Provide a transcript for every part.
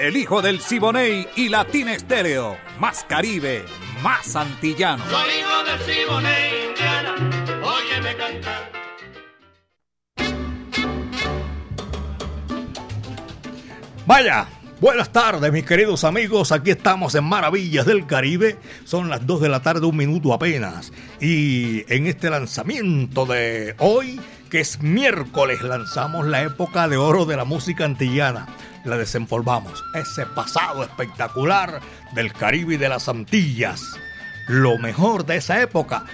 El hijo del Siboney y Latina Estéreo. Más Caribe, más antillano. Soy hijo del Siboney, Indiana. Óyeme cantar. Vaya, buenas tardes mis queridos amigos, aquí estamos en Maravillas del Caribe, son las 2 de la tarde, un minuto apenas, y en este lanzamiento de hoy, que es miércoles, lanzamos la época de oro de la música antillana, la desempolvamos, ese pasado espectacular del Caribe y de las Antillas, lo mejor de esa época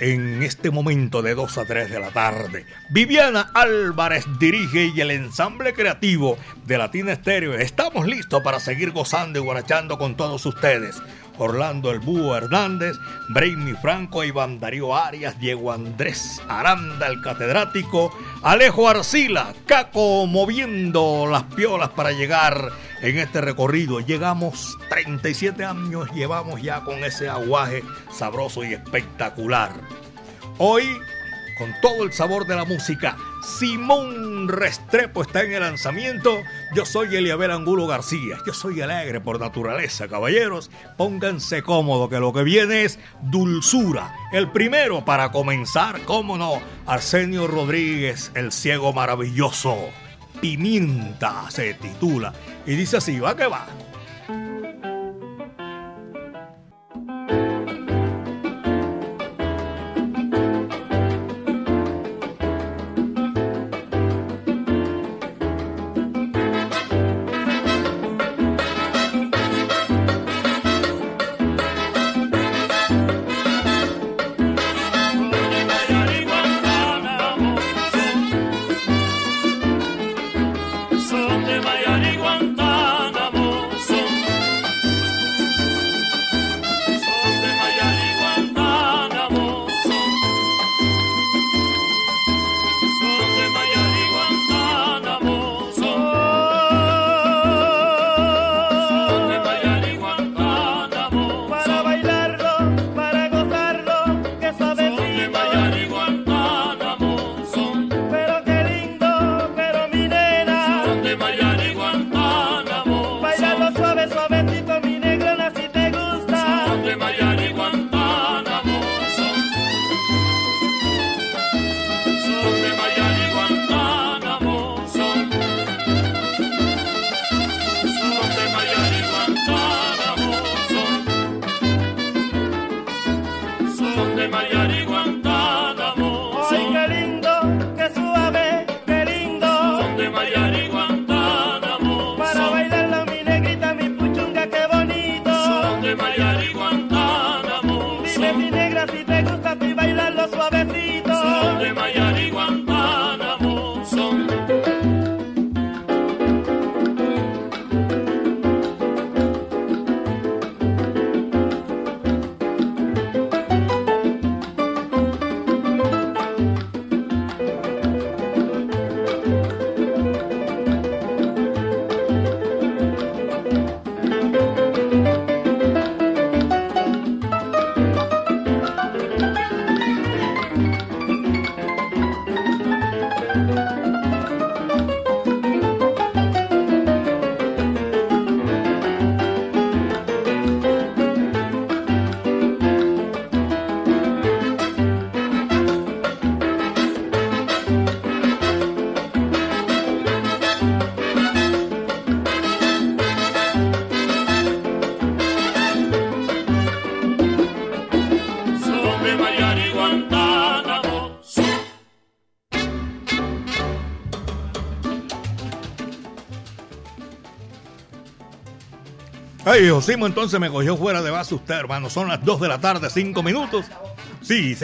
en este momento de 2 a 3 de la tarde. Viviana Álvarez dirige y el ensamble creativo de Latina Estéreo. Estamos listos para seguir gozando y guarachando con todos ustedes. Orlando El Búho Hernández, Brainy Franco, Iván Darío Arias, Diego Andrés Aranda, el catedrático, Alejo Arcila, Caco moviendo las piolas para llegar en este recorrido. Llegamos 37 años, llevamos ya con ese aguaje sabroso y espectacular. Hoy, con todo el sabor de la música, Simón Restrepo está en el lanzamiento. Yo soy Eliabel Angulo García. Yo soy alegre por naturaleza, caballeros. Pónganse cómodo que lo que viene es dulzura. El primero para comenzar, cómo no, Arsenio Rodríguez, el ciego maravilloso. Pimienta se titula. Y dice así, va que va. Ay, Josimo, entonces me cogió fuera de base usted, hermano. Son las 2 de la tarde, 5 minutos. Sí,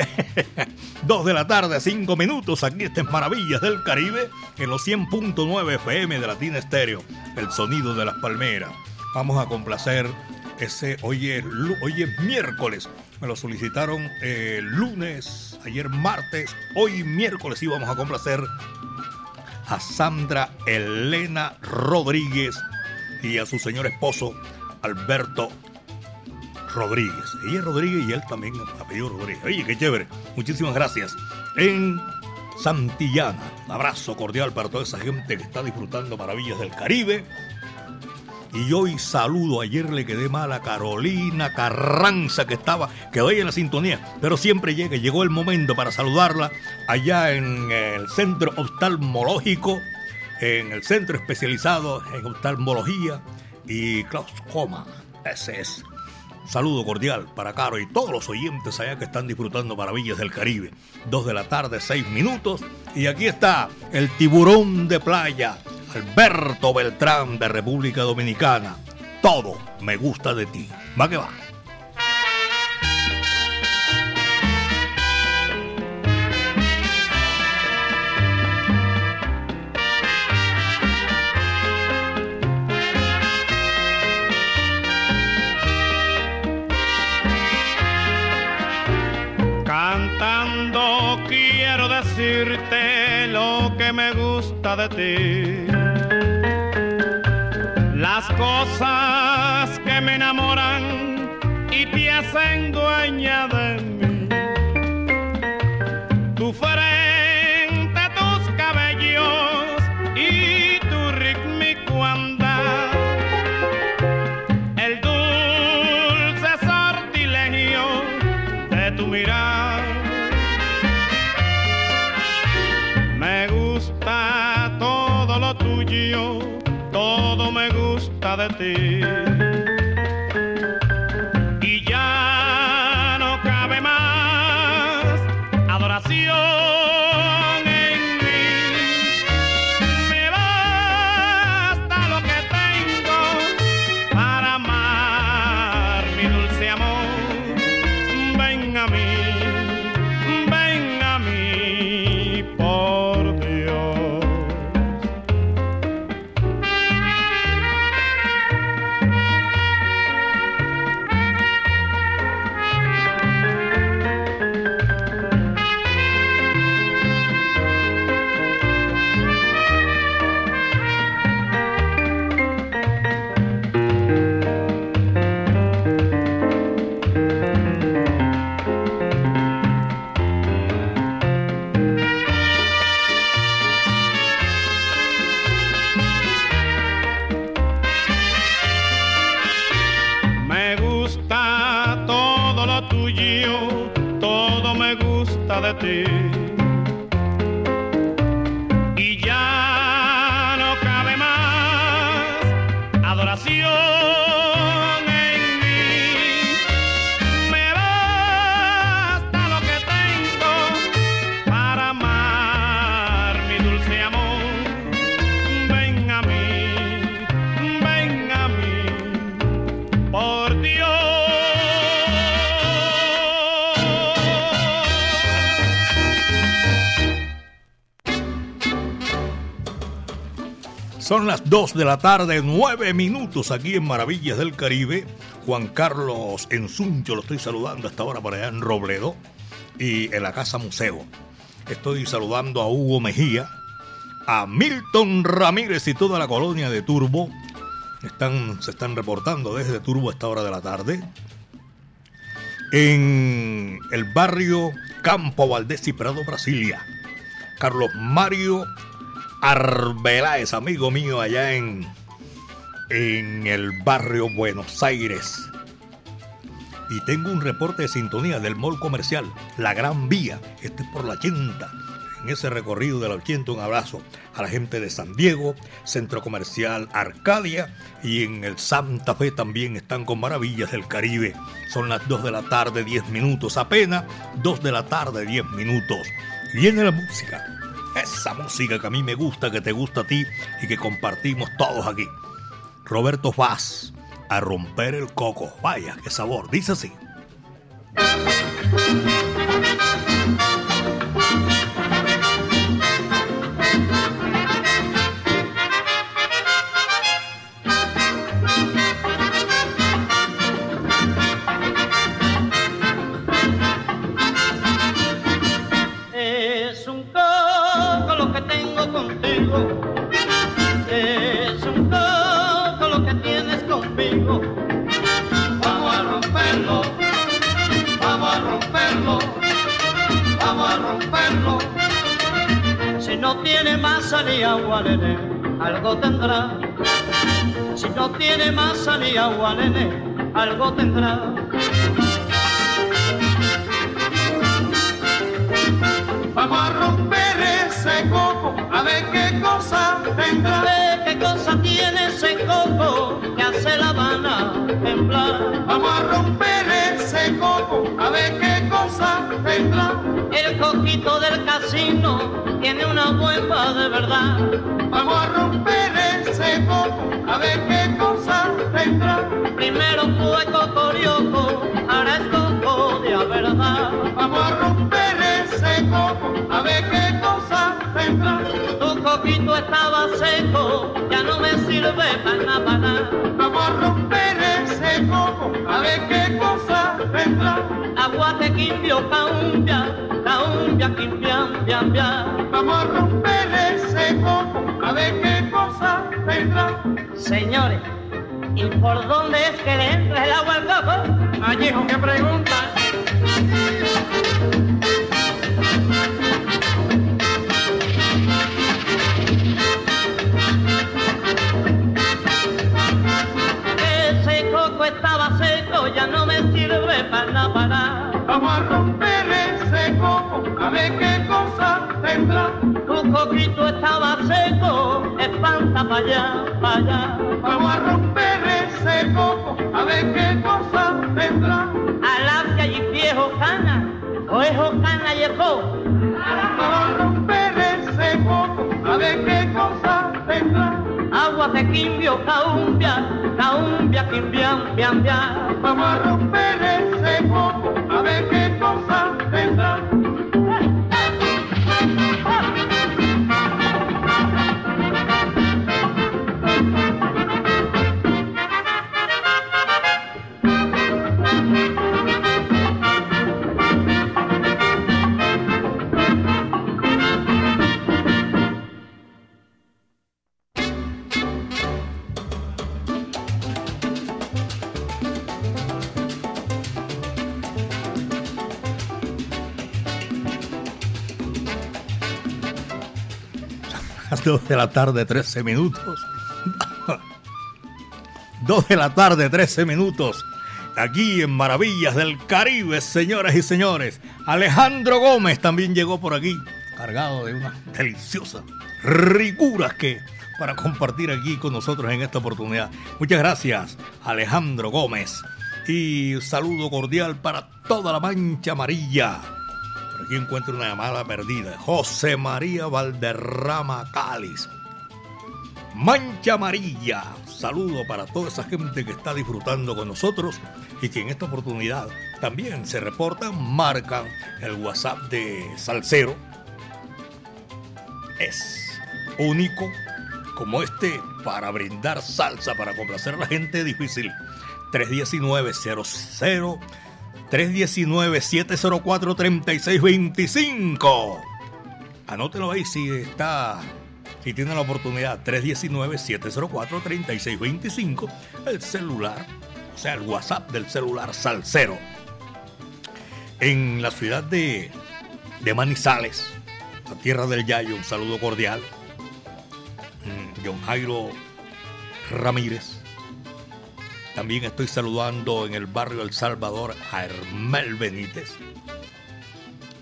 2 de la tarde, 5 minutos. Aquí están Maravillas del Caribe en los 100.9 FM de Latina Estéreo. El sonido de las palmeras. vamos a complacer ese hoy es, hoy es miércoles. Me lo solicitaron el lunes, ayer martes, hoy miércoles y vamos a complacer a Sandra Elena Rodríguez y a su señor esposo Alberto Rodríguez. Ella es Rodríguez y él también apellido Rodríguez. Oye, qué chévere. Muchísimas gracias. En Santillana, un abrazo cordial para toda esa gente que está disfrutando maravillas del Caribe. Y hoy saludo, ayer le quedé mal a Carolina Carranza que estaba, quedó ahí en la sintonía, pero siempre llega, llegó el momento para saludarla allá en el centro oftalmológico, en el centro especializado en oftalmología y glaucoma. Ese es saludo cordial para Caro y todos los oyentes allá que están disfrutando maravillas del Caribe. Dos de la tarde, seis minutos. Y aquí está el tiburón de playa, Alberto Beltrán de República Dominicana. Todo me gusta de ti. Va que va. De ti. Las cosas que me enamoran y te hacen dueña de de ti. cuenta de ti. Son las 2 de la tarde, 9 minutos aquí en Maravillas del Caribe. Juan Carlos Ensuncho lo estoy saludando hasta ahora para allá en Robledo y en la Casa Museo. Estoy saludando a Hugo Mejía, a Milton Ramírez y toda la colonia de Turbo. Están, se están reportando desde Turbo a esta hora de la tarde. En el barrio Campo Valdés y Prado, Brasilia. Carlos Mario Arbeláez, amigo mío, allá en, en el barrio Buenos Aires. Y tengo un reporte de sintonía del mall comercial, La Gran Vía. Este es por la 80. En ese recorrido de la 80, un abrazo a la gente de San Diego, Centro Comercial Arcadia y en el Santa Fe también están con maravillas del Caribe. Son las 2 de la tarde, 10 minutos apenas. 2 de la tarde, 10 minutos. Viene la música esa música que a mí me gusta, que te gusta a ti y que compartimos todos aquí. Roberto Faz, a romper el coco. Vaya, qué sabor. Dice así. Vamos a romper ese coco, a ver qué cosa tendrá. Tu coquito estaba seco, espanta para allá, para allá. Vamos a romper ese coco, a ver qué cosa tendrá. Alacia y viejo cana, oejo cana y ejo. Vamos a romper ese coco, a ver qué cosa tendrá. De quimbio, caumbia, caumbia, quimbiam, biam, biam. Vamos a romper ese coco, a ver qué cosa tendrá. 2 de la tarde, 13 minutos. 2 de la tarde, 13 minutos. Aquí en Maravillas del Caribe, señoras y señores. Alejandro Gómez también llegó por aquí, cargado de unas deliciosas ricuras que para compartir aquí con nosotros en esta oportunidad. Muchas gracias, Alejandro Gómez. Y saludo cordial para toda la mancha amarilla. Aquí encuentro una llamada perdida. José María Valderrama Cáliz. Mancha Amarilla. Saludo para toda esa gente que está disfrutando con nosotros y que en esta oportunidad también se reportan, marcan el WhatsApp de Salcero. Es único como este para brindar salsa, para complacer a la gente difícil. 319-00 319-704-3625. Anótelo ahí si está, si tiene la oportunidad. 319-704-3625. El celular, o sea, el WhatsApp del celular Salcero. En la ciudad de, de Manizales, la tierra del Yayo, un saludo cordial. Mm, John Jairo Ramírez. También estoy saludando en el barrio El Salvador a Hermel Benítez,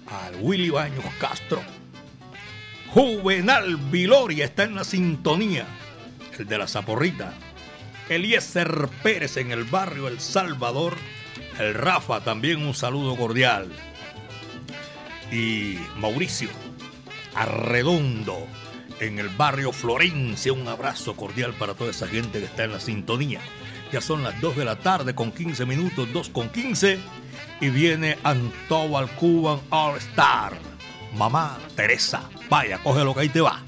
al Willy Baños Castro, Juvenal Viloria está en la sintonía, el de la Zaporrita, Eliezer Pérez en el barrio El Salvador, el Rafa también un saludo cordial, y Mauricio Arredondo en el barrio Florencia, un abrazo cordial para toda esa gente que está en la sintonía. Ya son las 2 de la tarde con 15 minutos, 2 con 15. Y viene Antobal Cuban All Star. Mamá Teresa. Vaya, coge lo que ahí te va.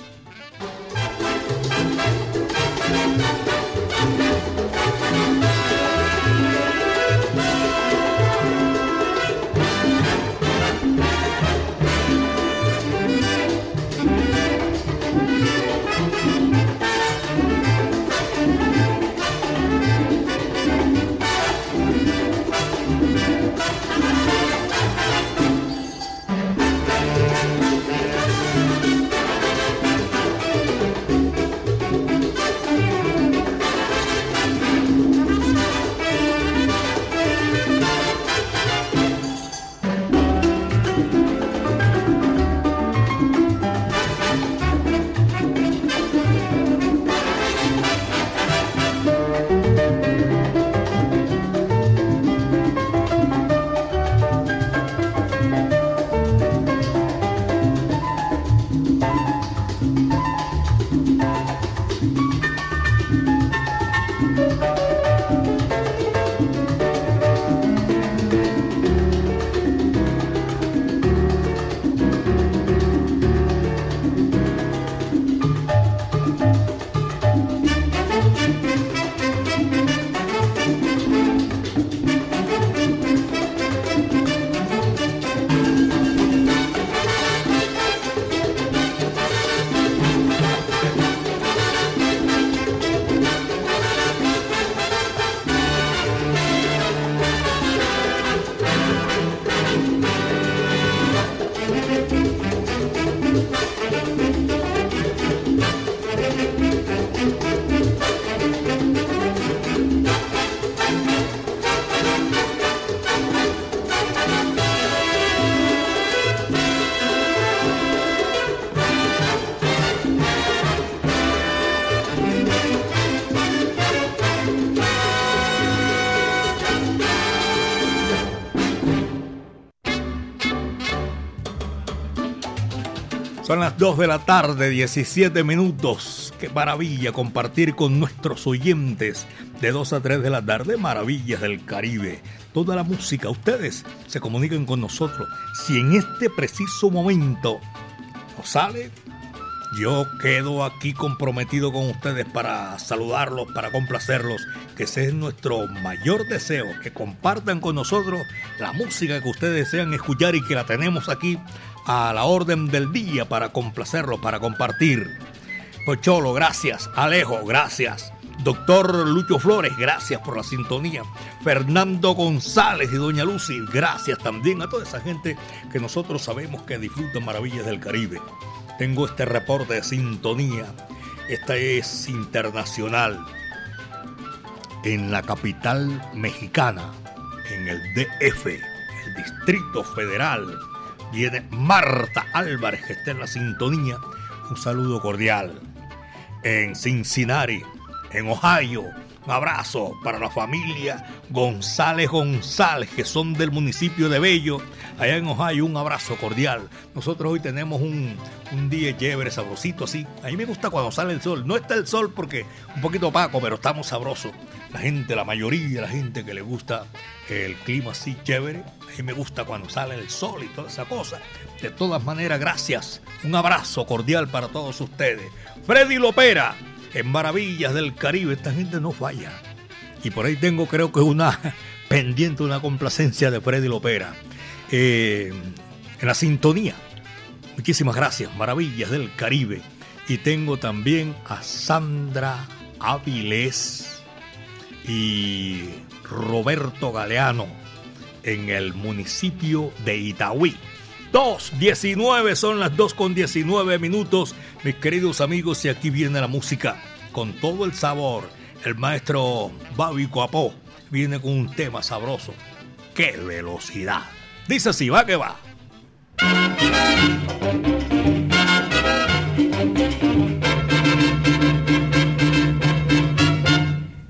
Las 2 de la tarde, 17 minutos. Qué maravilla compartir con nuestros oyentes de 2 a 3 de la tarde maravillas del Caribe. Toda la música, ustedes se comunican con nosotros. Si en este preciso momento nos sale, yo quedo aquí comprometido con ustedes para saludarlos, para complacerlos, que ese es nuestro mayor deseo, que compartan con nosotros la música que ustedes desean escuchar y que la tenemos aquí a la orden del día para complacerlo, para compartir. Pocholo, gracias. Alejo, gracias. Doctor Lucho Flores, gracias por la sintonía. Fernando González y Doña Lucy, gracias también a toda esa gente que nosotros sabemos que disfrutan maravillas del Caribe. Tengo este reporte de sintonía. Esta es internacional. En la capital mexicana, en el DF, el Distrito Federal viene Marta Álvarez, que está en la sintonía. Un saludo cordial. En Cincinnati, en Ohio, abrazo para la familia González González, que son del municipio de Bello, allá en Ohio. Un abrazo cordial. Nosotros hoy tenemos un, un día chévere, sabrosito así. A mí me gusta cuando sale el sol. No está el sol porque un poquito opaco, pero estamos sabrosos. La gente, la mayoría de la gente que le gusta el clima así chévere. A mí me gusta cuando sale el sol y toda esa cosa. De todas maneras, gracias. Un abrazo cordial para todos ustedes. Freddy Lopera, en Maravillas del Caribe. Esta gente no falla. Y por ahí tengo, creo que una pendiente, una complacencia de Freddy Lopera. Eh, en la sintonía. Muchísimas gracias. Maravillas del Caribe. Y tengo también a Sandra Avilés y Roberto Galeano en el municipio de Itaúí. 2.19 son las 2 con 19 minutos, mis queridos amigos, y aquí viene la música con todo el sabor. El maestro Babi Coapó viene con un tema sabroso. ¡Qué velocidad! Dice así, va que va.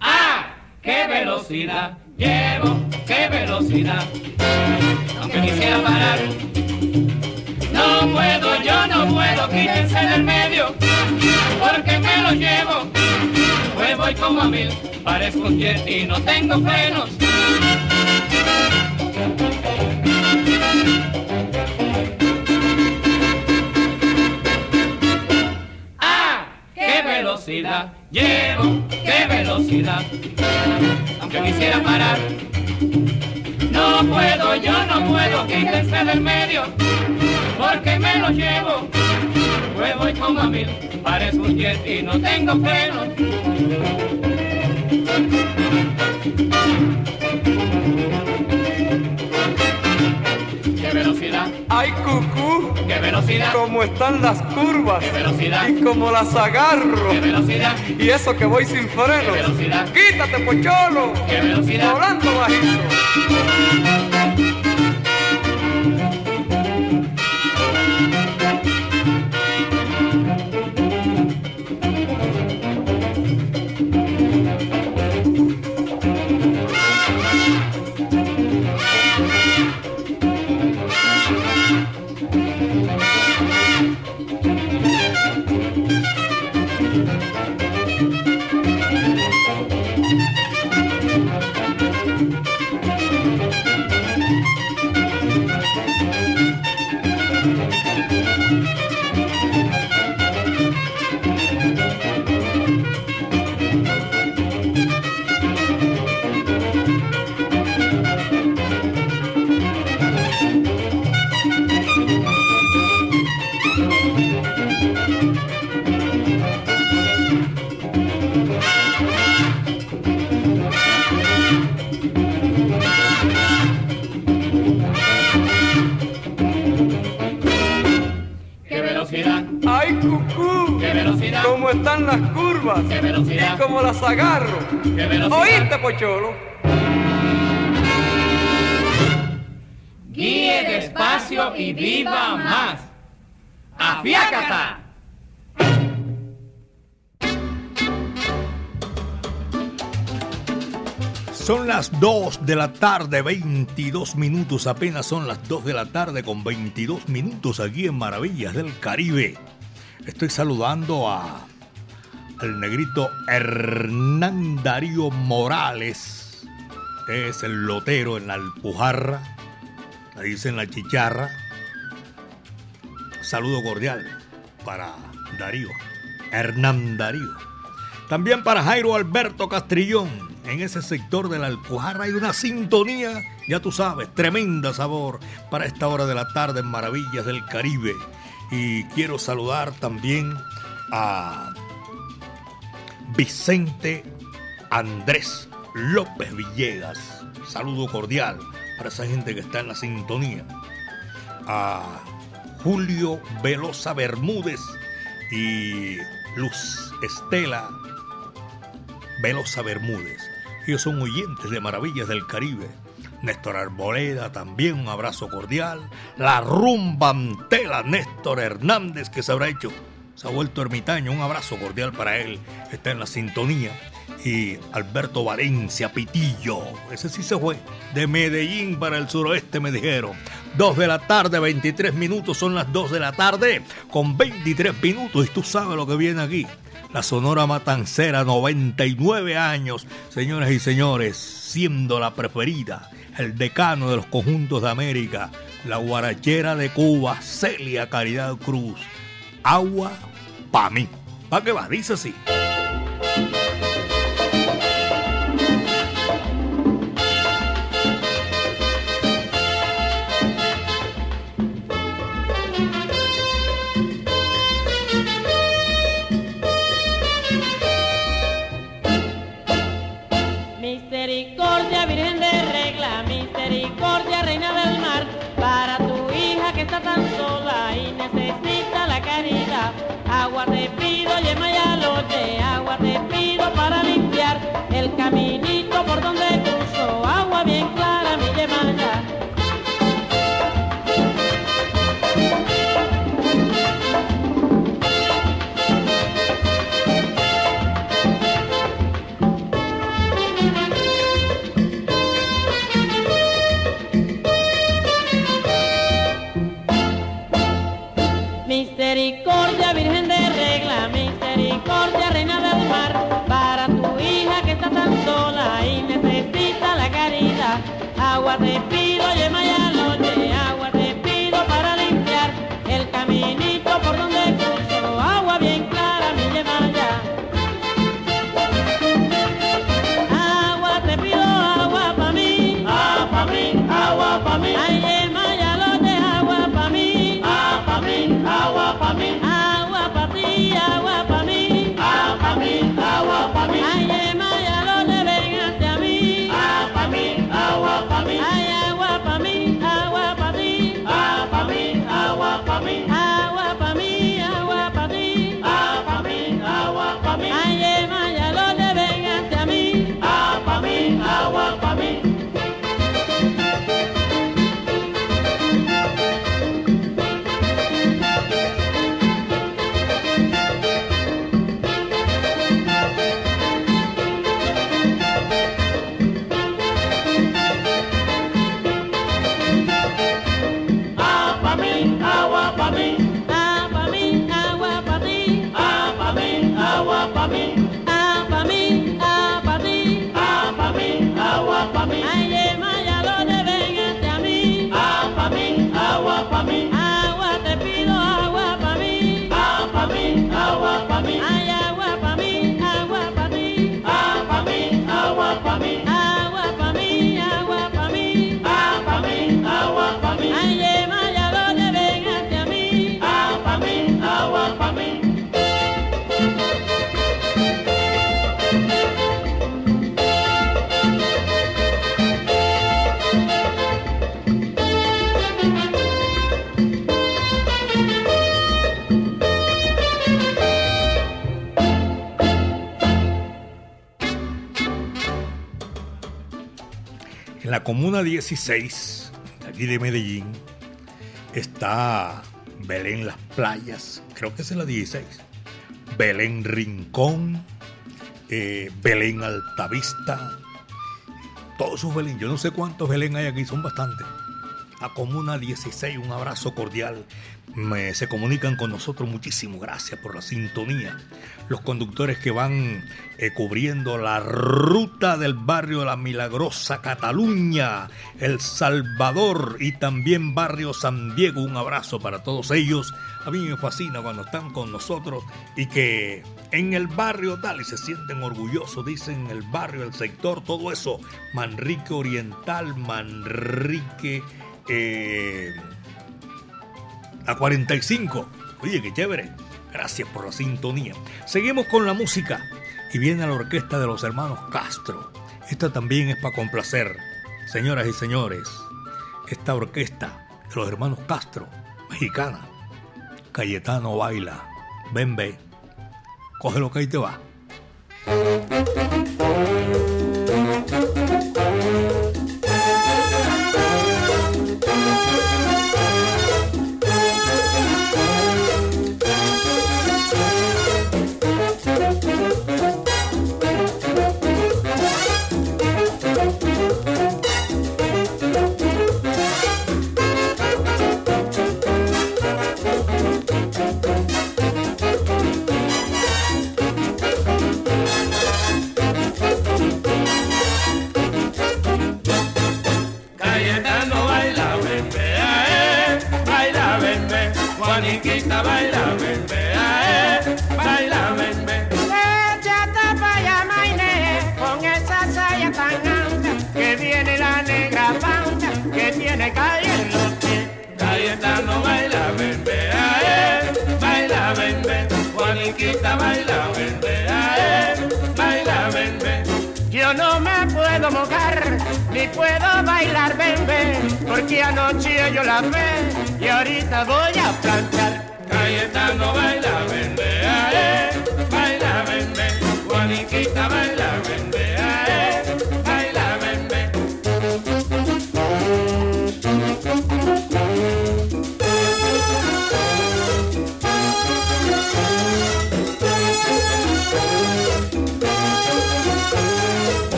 ¡Ah! ¡Qué velocidad! Llevo, qué velocidad. Aunque quisiera parar, no puedo, yo no puedo, quítense del medio, porque me lo llevo. Pues voy como a mil, parezco un jet y no tengo frenos. ¡Ah! ¡Qué velocidad! Llevo, qué velocidad. Aunque quisiera parar, no puedo, yo no puedo, quítense del medio, porque me lo llevo. Pues voy como a mil, parezco un jet y no tengo frenos. ¡Qué velocidad! ¡Ay, cucú! ¡Qué velocidad! ¿Cómo están las curvas? ¡Qué velocidad! Y como las agarro. ¡Qué velocidad! Y eso que voy sin ¡Qué freno. velocidad! ¡Quítate, pocholo! ¡Qué velocidad! Volando bajito. Las curvas? Y como las agarro. ¿Oíste, pocholo? Guíe despacio y viva más. ¡Afiácata! Son las 2 de la tarde, 22 minutos, apenas son las 2 de la tarde con 22 minutos aquí en Maravillas del Caribe. Estoy saludando a el negrito Hernán Darío Morales. Es el lotero en la Alpujarra, le dicen la chicharra. Saludo cordial para Darío, Hernán Darío. También para Jairo Alberto Castrillón en ese sector de la Alpujarra hay una sintonía, ya tú sabes, tremenda sabor para esta hora de la tarde en Maravillas del Caribe. Y quiero saludar también a Vicente Andrés López Villegas. Saludo cordial para esa gente que está en la sintonía. A Julio Velosa Bermúdez y Luz Estela Velosa Bermúdez. Ellos son oyentes de Maravillas del Caribe. Néstor Arboleda también, un abrazo cordial. La rumba Antela, Néstor Hernández, que se habrá hecho, se ha vuelto ermitaño, un abrazo cordial para él, está en la sintonía. Y Alberto Valencia Pitillo, ese sí se fue, de Medellín para el suroeste, me dijeron. Dos de la tarde, 23 minutos, son las dos de la tarde, con 23 minutos, y tú sabes lo que viene aquí. La Sonora Matancera, 99 años, señoras y señores, siendo la preferida, el decano de los conjuntos de América, la guarachera de Cuba, Celia Caridad Cruz. Agua pa' mí. ¿Para qué va? Dice así. Oye, Mayalote, aguarde. agua de pi Comuna 16, aquí de Medellín, está Belén Las Playas, creo que es la 16, Belén Rincón, eh, Belén Altavista, todos sus Belén. Yo no sé cuántos Belén hay aquí, son bastantes. Comuna 16, un abrazo cordial. Me, se comunican con nosotros muchísimo. Gracias por la sintonía. Los conductores que van eh, cubriendo la ruta del barrio la Milagrosa Cataluña, El Salvador y también barrio San Diego. Un abrazo para todos ellos. A mí me fascina cuando están con nosotros y que en el barrio tal y se sienten orgullosos, dicen el barrio, el sector, todo eso. Manrique Oriental, Manrique eh, a 45. Oye, qué chévere. Gracias por la sintonía. Seguimos con la música y viene la orquesta de los hermanos Castro. Esta también es para complacer, señoras y señores. Esta orquesta de los hermanos Castro, mexicana. Cayetano baila. Ven, ve. Coge lo que ahí te va.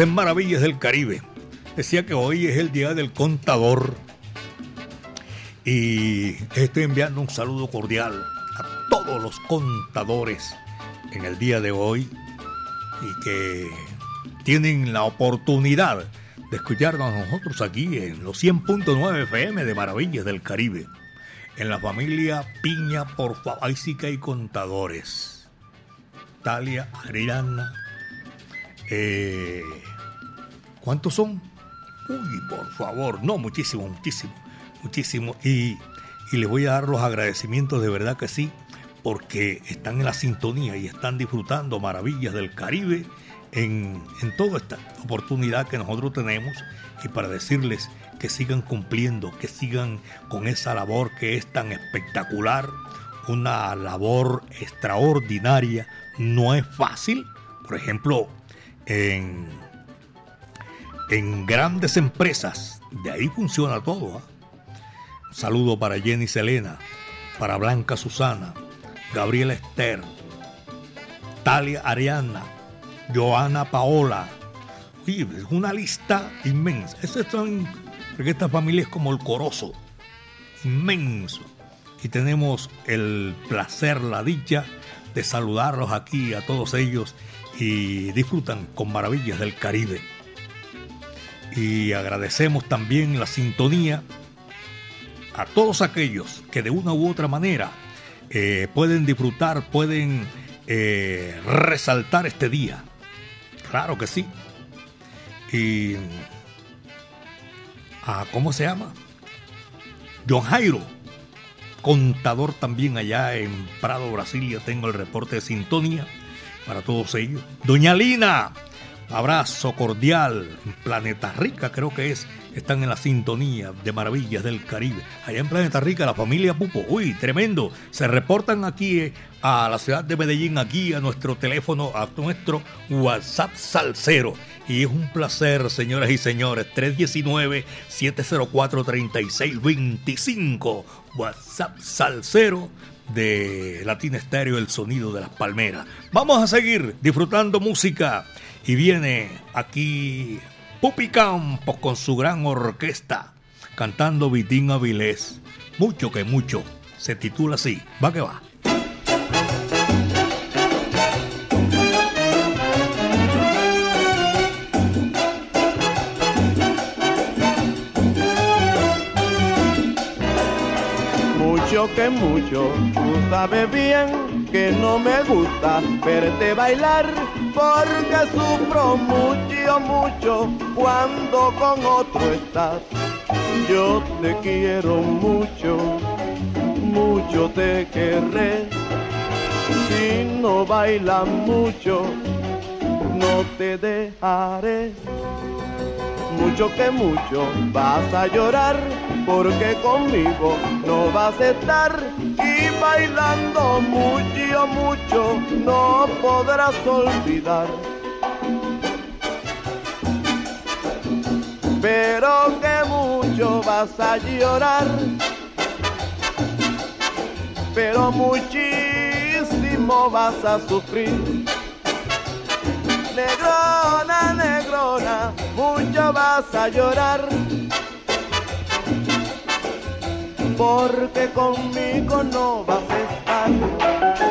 En Maravillas del Caribe. Decía que hoy es el día del contador. Y estoy enviando un saludo cordial a todos los contadores en el día de hoy y que tienen la oportunidad de escucharnos nosotros aquí en los 100.9 FM de Maravillas del Caribe. En la familia Piña por Fabáisica y Contadores. Talia, Ariana. Eh, ¿Cuántos son? Uy, por favor, no, muchísimo, muchísimo, muchísimo. Y, y les voy a dar los agradecimientos de verdad que sí, porque están en la sintonía y están disfrutando maravillas del Caribe en, en toda esta oportunidad que nosotros tenemos y para decirles que sigan cumpliendo, que sigan con esa labor que es tan espectacular, una labor extraordinaria, no es fácil. Por ejemplo, en, en grandes empresas. De ahí funciona todo. ¿ah? Saludo para Jenny Selena, para Blanca Susana, Gabriela Esther, Talia Ariana, Joana Paola. Es una lista inmensa. Esas son, porque esta familia es como el corozo, inmenso. Y tenemos el placer, la dicha de saludarlos aquí a todos ellos y disfrutan con maravillas del Caribe. Y agradecemos también la sintonía a todos aquellos que de una u otra manera eh, pueden disfrutar, pueden eh, resaltar este día. Claro que sí. Y... Ah, ¿Cómo se llama? John Jairo, contador también allá en Prado, Brasilia. Tengo el reporte de sintonía para todos ellos. Doña Lina, abrazo cordial. Planeta Rica creo que es. Están en la sintonía de Maravillas del Caribe. Allá en Planeta Rica, la familia Pupo. Uy, tremendo. Se reportan aquí eh, a la ciudad de Medellín, aquí a nuestro teléfono, a nuestro WhatsApp Salcero. Y es un placer, señoras y señores. 319-704-3625. WhatsApp Salcero de Latina Estéreo, el sonido de las palmeras. Vamos a seguir disfrutando música. Y viene aquí Pupi Campos con su gran orquesta cantando Vitín Avilés. Mucho que mucho. Se titula así. Va que va. Que mucho, tú sabes bien que no me gusta verte bailar porque sufro mucho, mucho cuando con otro estás. Yo te quiero mucho, mucho te querré. Si no bailas mucho, no te dejaré. Mucho que mucho vas a llorar porque conmigo no vas a estar y bailando mucho, mucho no podrás olvidar. Pero que mucho vas a llorar, pero muchísimo vas a sufrir. Negrona, negrona, mucho vas a llorar porque conmigo no vas a estar.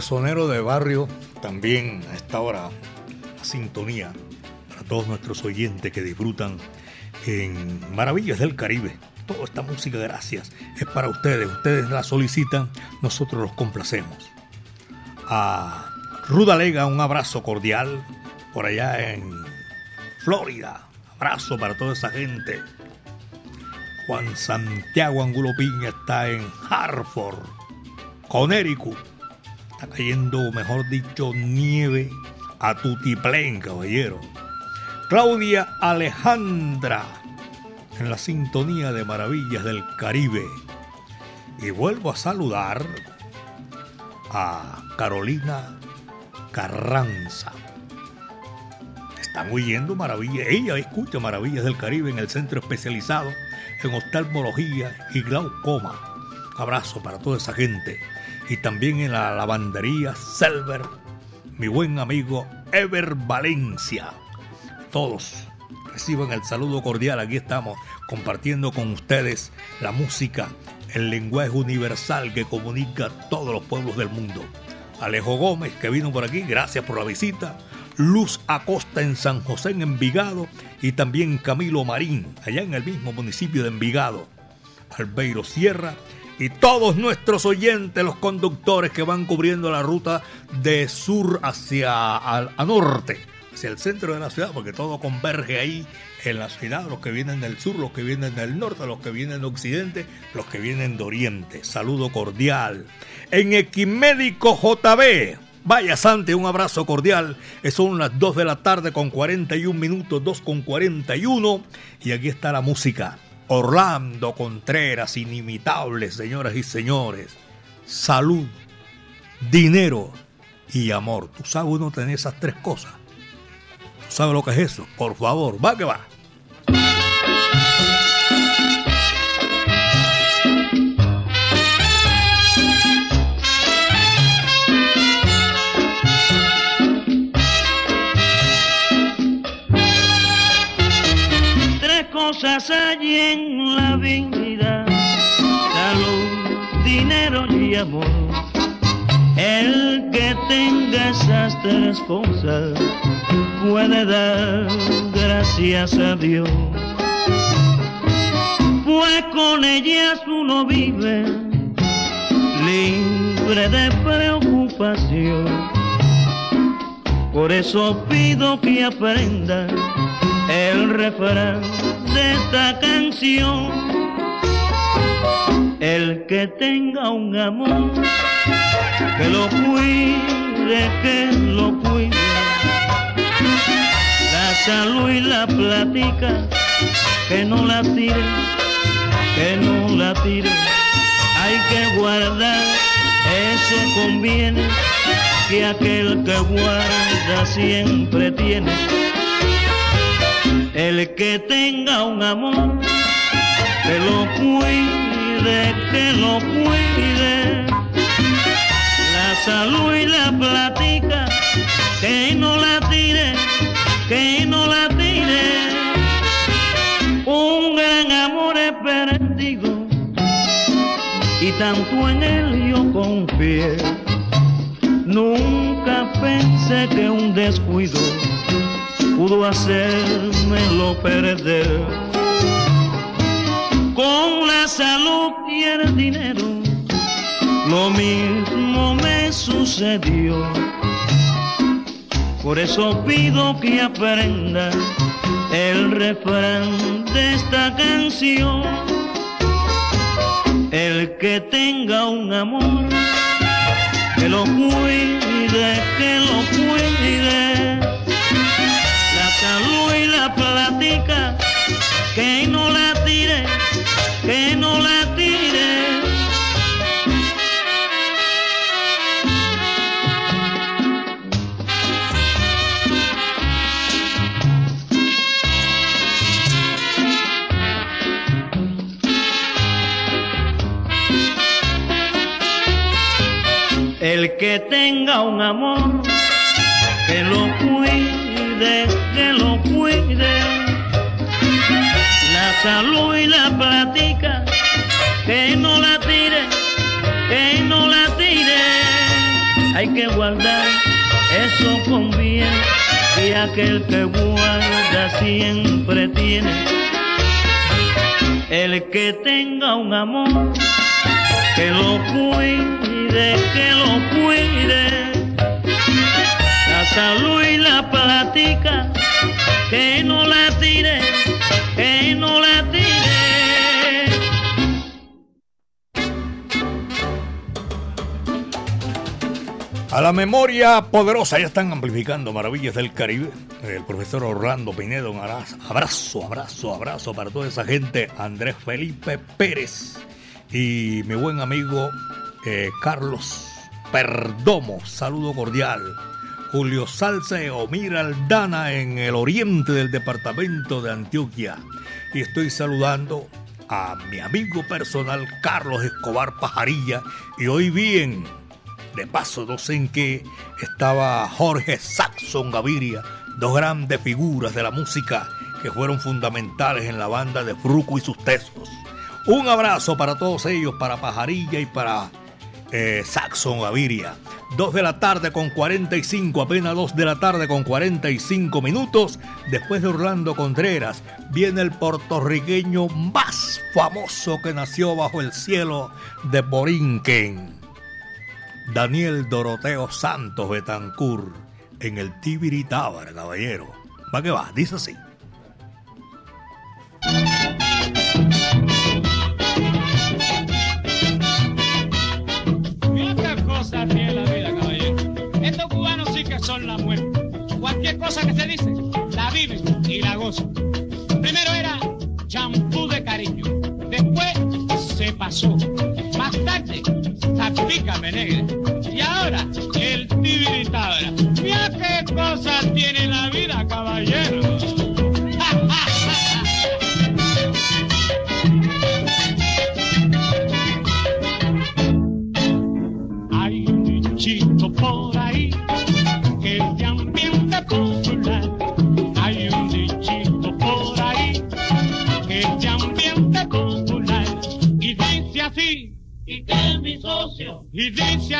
Sonero de Barrio, también a esta hora, la sintonía para todos nuestros oyentes que disfrutan en Maravillas del Caribe. Toda esta música, gracias, es para ustedes. Ustedes la solicitan, nosotros los complacemos. A Ruda Lega, un abrazo cordial por allá en Florida. Abrazo para toda esa gente. Juan Santiago Angulo Piña está en Hartford, Connecticut. Está cayendo, mejor dicho, nieve a tutiplén, caballero. Claudia Alejandra en la sintonía de Maravillas del Caribe. Y vuelvo a saludar a Carolina Carranza. Están oyendo maravillas. Ella escucha Maravillas del Caribe en el centro especializado en oftalmología y glaucoma. Abrazo para toda esa gente. Y también en la lavandería Selver, mi buen amigo Ever Valencia. Todos reciban el saludo cordial. Aquí estamos compartiendo con ustedes la música, el lenguaje universal que comunica a todos los pueblos del mundo. Alejo Gómez, que vino por aquí, gracias por la visita. Luz Acosta en San José, en Envigado, y también Camilo Marín, allá en el mismo municipio de Envigado. Albeiro Sierra y todos nuestros oyentes, los conductores que van cubriendo la ruta de sur hacia a, norte, hacia el centro de la ciudad, porque todo converge ahí en la ciudad, los que vienen del sur, los que vienen del norte, los que vienen del occidente, los que vienen de oriente. Saludo cordial. En Equimédico JB, Vaya Sante, un abrazo cordial. Son las 2 de la tarde con 41 minutos, 2 con 41. Y aquí está la música. Orlando Contreras, inimitable, señoras y señores. Salud, dinero y amor. Tú sabes uno tener esas tres cosas. ¿Tú sabes lo que es eso? Por favor, va que va. Cosas hay en la vida, salud, dinero y amor. El que tenga esas tres cosas puede dar gracias a Dios. Pues con ellas uno vive libre de preocupación. Por eso pido que aprenda el refrán de esta canción. El que tenga un amor, que lo cuide, que lo cuide. La salud y la platica, que no la tire, que no la tire. Hay que guardar, eso conviene, que aquel que guarda siempre tiene el que tenga un amor, que lo cuide, que lo cuide. La salud y la platica, que no la tire, que no la tire. Un gran amor es perdido y tanto en él yo confié. Nunca pensé que un descuido pudo hacérmelo perder. Con la salud y el dinero, lo mismo me sucedió. Por eso pido que aprenda el refrán de esta canción. El que tenga un amor, que lo cuide, que lo cuide salud y la platica, que no la tire, que no la tire. El que tenga un amor, que lo cuide que lo cuide. La salud y la platica, que no la tire, que no la tire. Hay que guardar, eso conviene, y aquel que guarda siempre tiene. El que tenga un amor, que lo cuide, que lo cuide salud y la platica, que no la tire, que no la tire. A la memoria poderosa, ya están amplificando Maravillas del Caribe. El profesor Orlando Pinedo, un abrazo, abrazo, abrazo para toda esa gente. Andrés Felipe Pérez y mi buen amigo eh, Carlos Perdomo, saludo cordial. Julio Salceo, Mira Aldana en el oriente del departamento de Antioquia. Y estoy saludando a mi amigo personal Carlos Escobar Pajarilla. Y hoy bien, de paso, no sé en qué, estaba Jorge Saxon Gaviria, dos grandes figuras de la música que fueron fundamentales en la banda de Fruco y sus tesos. Un abrazo para todos ellos, para Pajarilla y para eh, Saxon Gaviria. 2 de la tarde con 45, apenas 2 de la tarde con 45 minutos. Después de Orlando Contreras, viene el puertorriqueño más famoso que nació bajo el cielo de Borinquen. Daniel Doroteo Santos Betancur en el Tibiritábar, caballero. Va que va, dice así. Cosa que se dice, la vive y la goza. Primero era champú de cariño, después se pasó. Más tarde, zapícame negra. Y ahora, el tibiritabra. Mira qué cosas tiene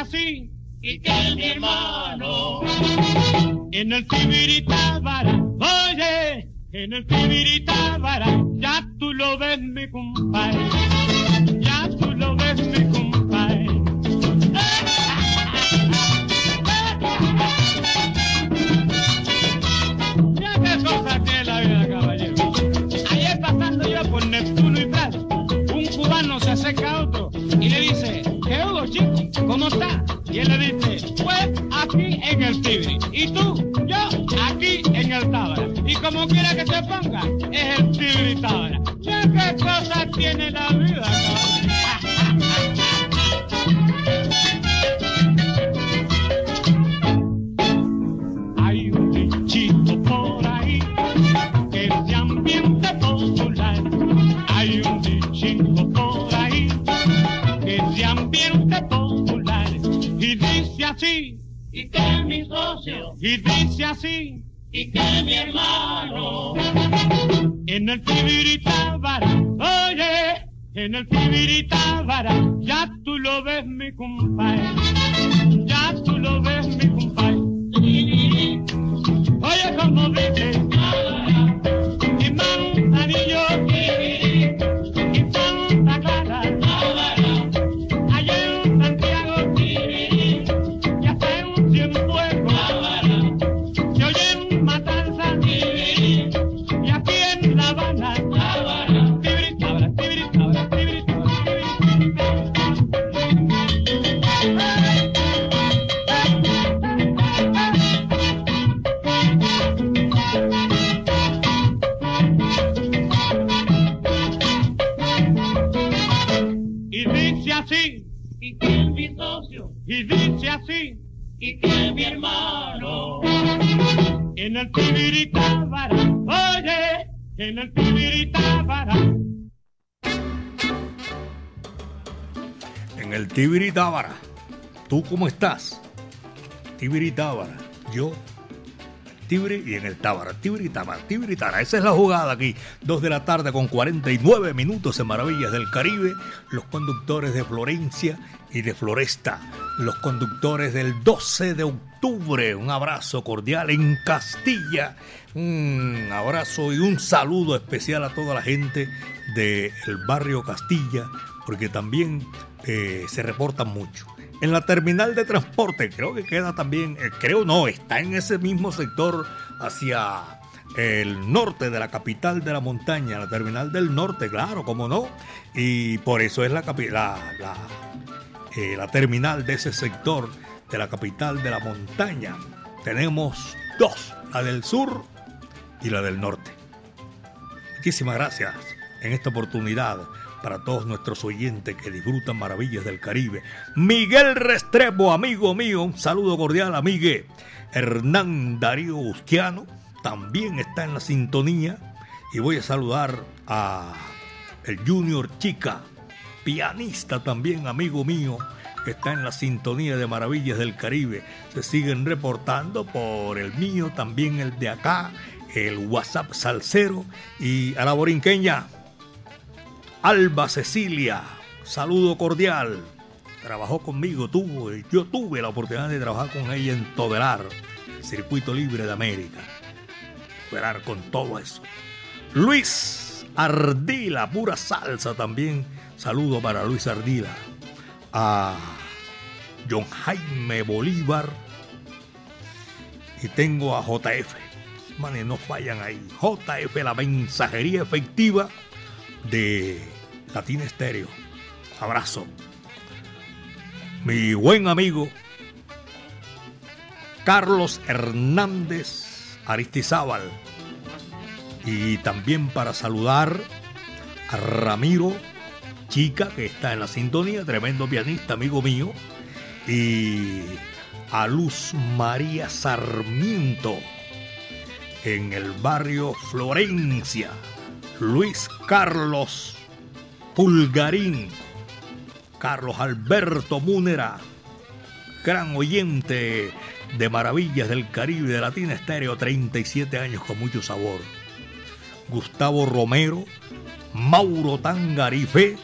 así, y que mi hermano. En el Tibiritábara, oye, en el Tibiritábara, En el Tibiritábara. ¿Tú cómo estás? Tibiritábara. Yo. Tibiri y en el Tábara. Tibiritábara. Tibiritábara. Esa es la jugada aquí. Dos de la tarde con 49 minutos en Maravillas del Caribe. Los conductores de Florencia y de Floresta. Los conductores del 12 de octubre. Un abrazo cordial en Castilla. Un abrazo y un saludo especial a toda la gente del barrio Castilla. Porque también eh, se reportan mucho. En la terminal de transporte, creo que queda también, eh, creo no, está en ese mismo sector hacia el norte de la capital de la montaña, la terminal del norte, claro, cómo no. Y por eso es la, la, la, eh, la terminal de ese sector de la capital de la montaña. Tenemos dos, la del sur y la del norte. Muchísimas gracias en esta oportunidad para todos nuestros oyentes que disfrutan maravillas del Caribe. Miguel Restrepo, amigo mío, un saludo cordial, amigue. Hernán Darío Usquiano también está en la sintonía. Y voy a saludar a el Junior Chica, pianista también, amigo mío, que está en la sintonía de Maravillas del Caribe. Se siguen reportando por el mío, también el de acá, el WhatsApp Salcero y a la borinqueña Alba Cecilia, saludo cordial. Trabajó conmigo, tuvo, yo tuve la oportunidad de trabajar con ella en Todelar, el circuito libre de América. Esperar con todo eso. Luis Ardila, pura salsa también. Saludo para Luis Ardila. A John Jaime Bolívar. Y tengo a JF. Manes, no fallan ahí. JF, la mensajería efectiva de Latina Estéreo. Abrazo. Mi buen amigo Carlos Hernández Aristizábal. Y también para saludar a Ramiro Chica, que está en la sintonía, tremendo pianista, amigo mío. Y a Luz María Sarmiento en el barrio Florencia. Luis Carlos Pulgarín, Carlos Alberto Múnera, gran oyente de Maravillas del Caribe de Latina Estéreo, 37 años con mucho sabor. Gustavo Romero, Mauro Tangarife,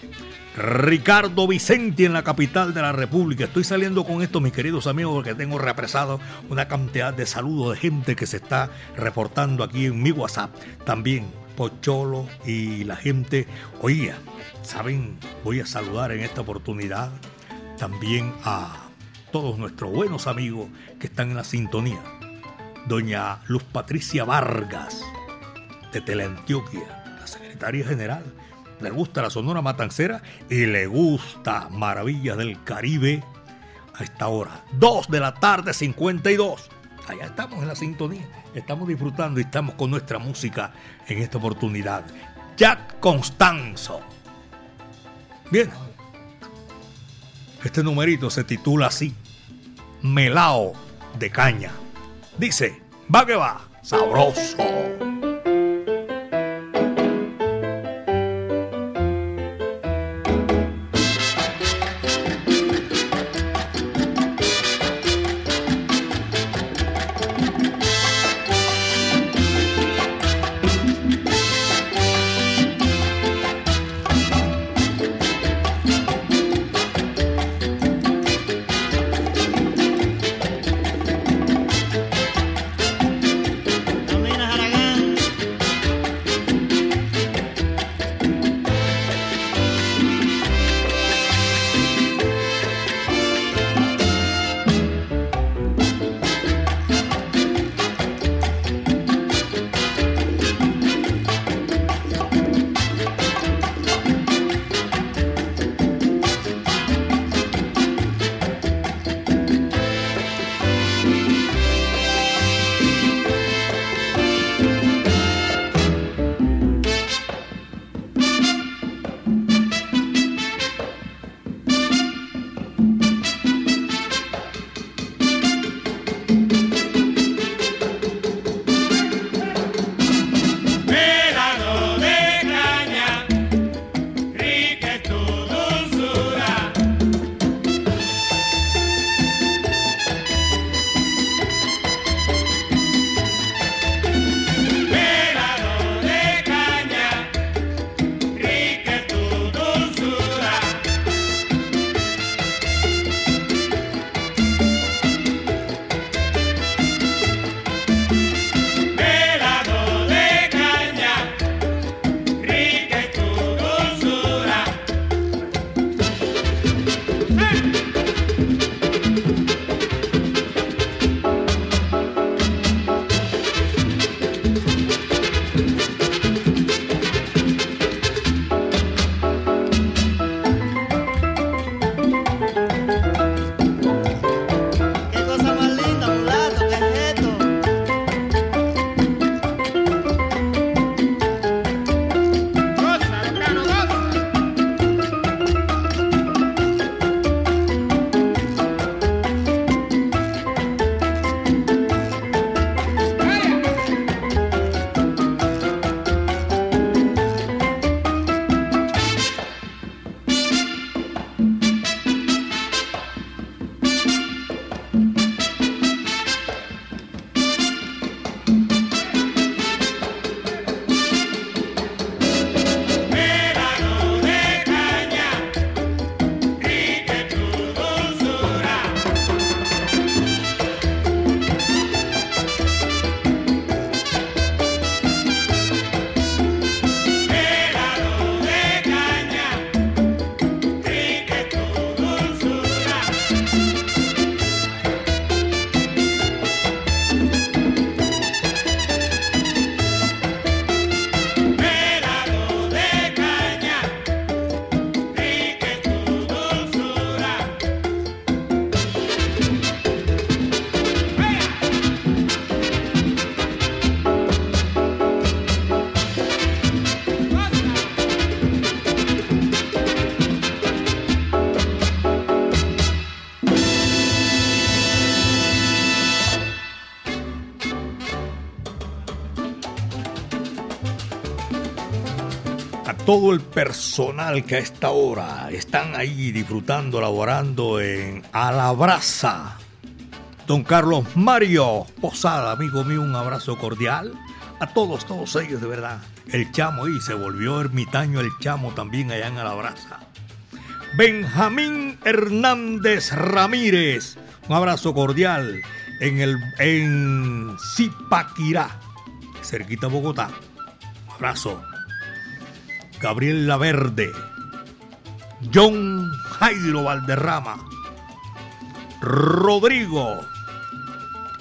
Ricardo Vicenti en la capital de la República. Estoy saliendo con esto, mis queridos amigos, porque tengo represado una cantidad de saludos de gente que se está reportando aquí en mi WhatsApp. También Pocholo y la gente. Oiga, ¿saben? Voy a saludar en esta oportunidad también a todos nuestros buenos amigos que están en la sintonía. Doña Luz Patricia Vargas, de Teleantioquia, la secretaria general. Le gusta la Sonora Matancera y le gusta Maravillas del Caribe a esta hora. 2 de la tarde, 52. Allá estamos en la sintonía. Estamos disfrutando y estamos con nuestra música en esta oportunidad. Jack Constanzo. Bien. Este numerito se titula así. Melao de caña. Dice, va que va, sabroso. Todo el personal que a esta hora están ahí disfrutando, laborando en Alabraza. Don Carlos Mario Posada, amigo mío, un abrazo cordial. A todos, todos ellos, de verdad. El chamo ahí se volvió ermitaño, el chamo también allá en Alabraza. Benjamín Hernández Ramírez, un abrazo cordial en, el, en Zipaquirá, cerquita Bogotá. Un abrazo. Gabriel Laverde, John Jairo Valderrama, Rodrigo,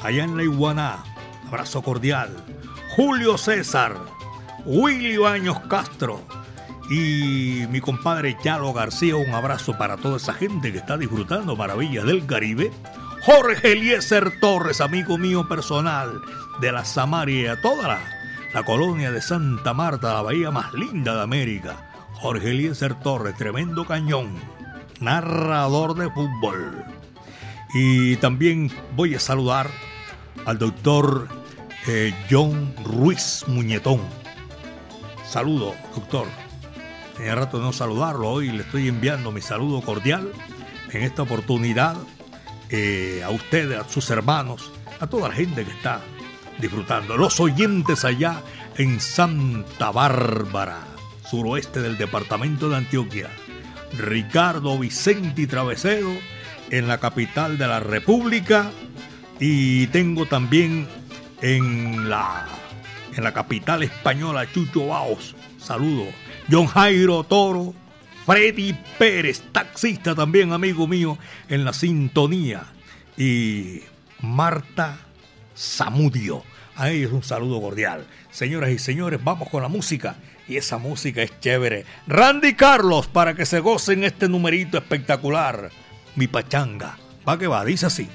allá en la Iguaná, abrazo cordial, Julio César, Willy Años Castro y mi compadre Chalo García, un abrazo para toda esa gente que está disfrutando maravillas del Caribe. Jorge Eliezer Torres, amigo mío personal de la Samaria, toda la la colonia de Santa Marta, la bahía más linda de América. Jorge Eliezer Torres, tremendo cañón, narrador de fútbol. Y también voy a saludar al doctor eh, John Ruiz Muñetón. Saludo, doctor. Tenía rato de no saludarlo, hoy le estoy enviando mi saludo cordial en esta oportunidad eh, a ustedes, a sus hermanos, a toda la gente que está disfrutando. Los oyentes allá en Santa Bárbara, suroeste del departamento de Antioquia. Ricardo Vicente Travesedo en la capital de la República y tengo también en la en la capital española Chucho Baos. Saludo. John Jairo Toro, Freddy Pérez, taxista también amigo mío en la sintonía y Marta Zamudio. A ellos un saludo cordial. Señoras y señores, vamos con la música. Y esa música es chévere. Randy Carlos, para que se gocen este numerito espectacular. Mi pachanga. Va que va, dice así.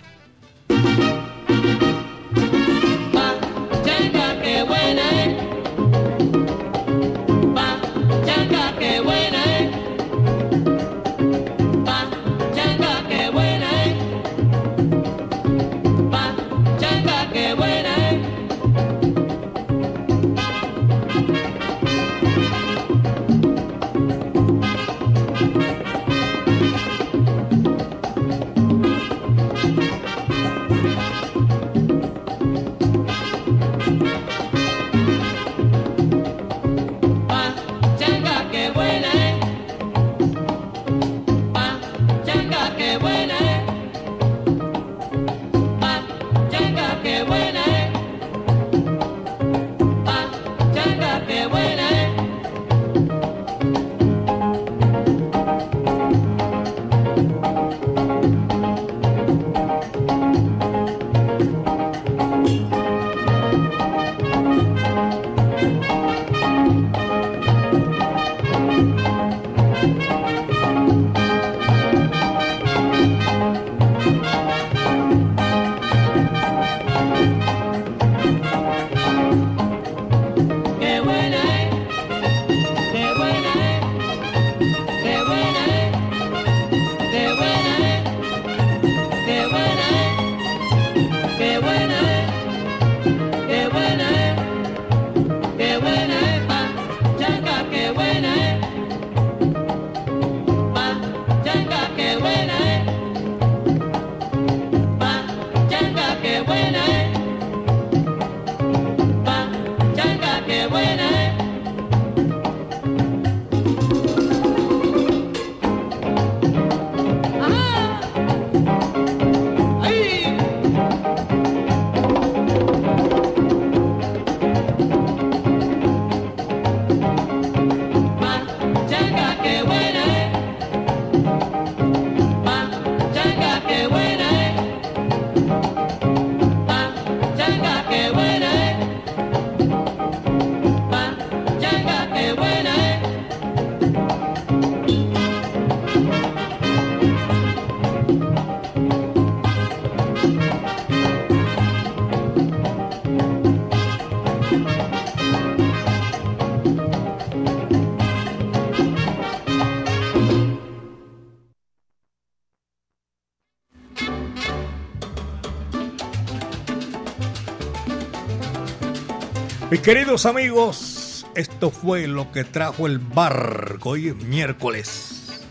Queridos amigos, Esto fue lo que trajo el barco. Hoy es miércoles.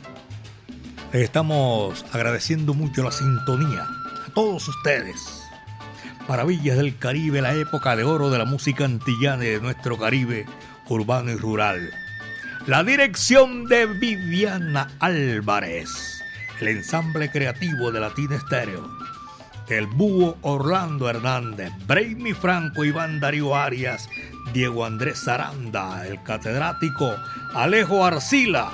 Les estamos agradeciendo mucho la sintonía a todos ustedes. Maravillas del Caribe, la época de oro de la música antillana de nuestro Caribe urbano y rural. La dirección de Viviana Álvarez. El ensamble creativo de Latina Estéreo. El búho Orlando Hernández. Brainy Franco, Iván Darío Arias. Diego Andrés Zaranda. El catedrático Alejo Arcila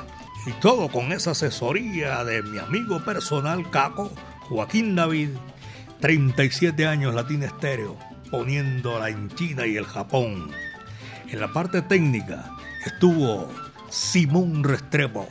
y todo con esa asesoría de mi amigo personal Caco, Joaquín David, 37 años Latina Estéreo, poniéndola en China y el Japón. En la parte técnica estuvo Simón Restrepo.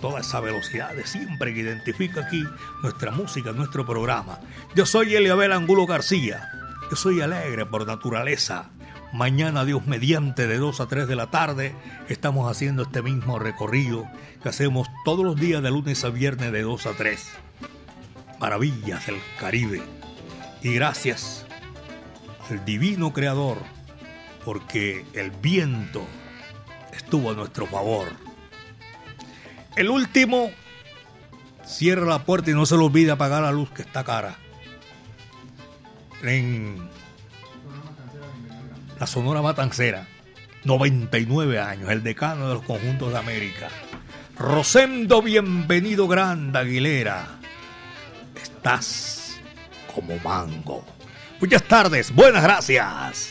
Toda esa velocidad de siempre que identifica aquí nuestra música, nuestro programa. Yo soy Eliabel Angulo García. Yo soy alegre por naturaleza Mañana, Dios mediante, de 2 a 3 de la tarde, estamos haciendo este mismo recorrido que hacemos todos los días de lunes a viernes de 2 a 3. Maravillas del Caribe. Y gracias al divino creador, porque el viento estuvo a nuestro favor. El último, cierra la puerta y no se le olvide apagar la luz que está cara. En la Sonora Matancera, 99 años, el decano de los conjuntos de América. Rosendo Bienvenido Grande Aguilera, estás como mango. Muchas tardes, buenas gracias.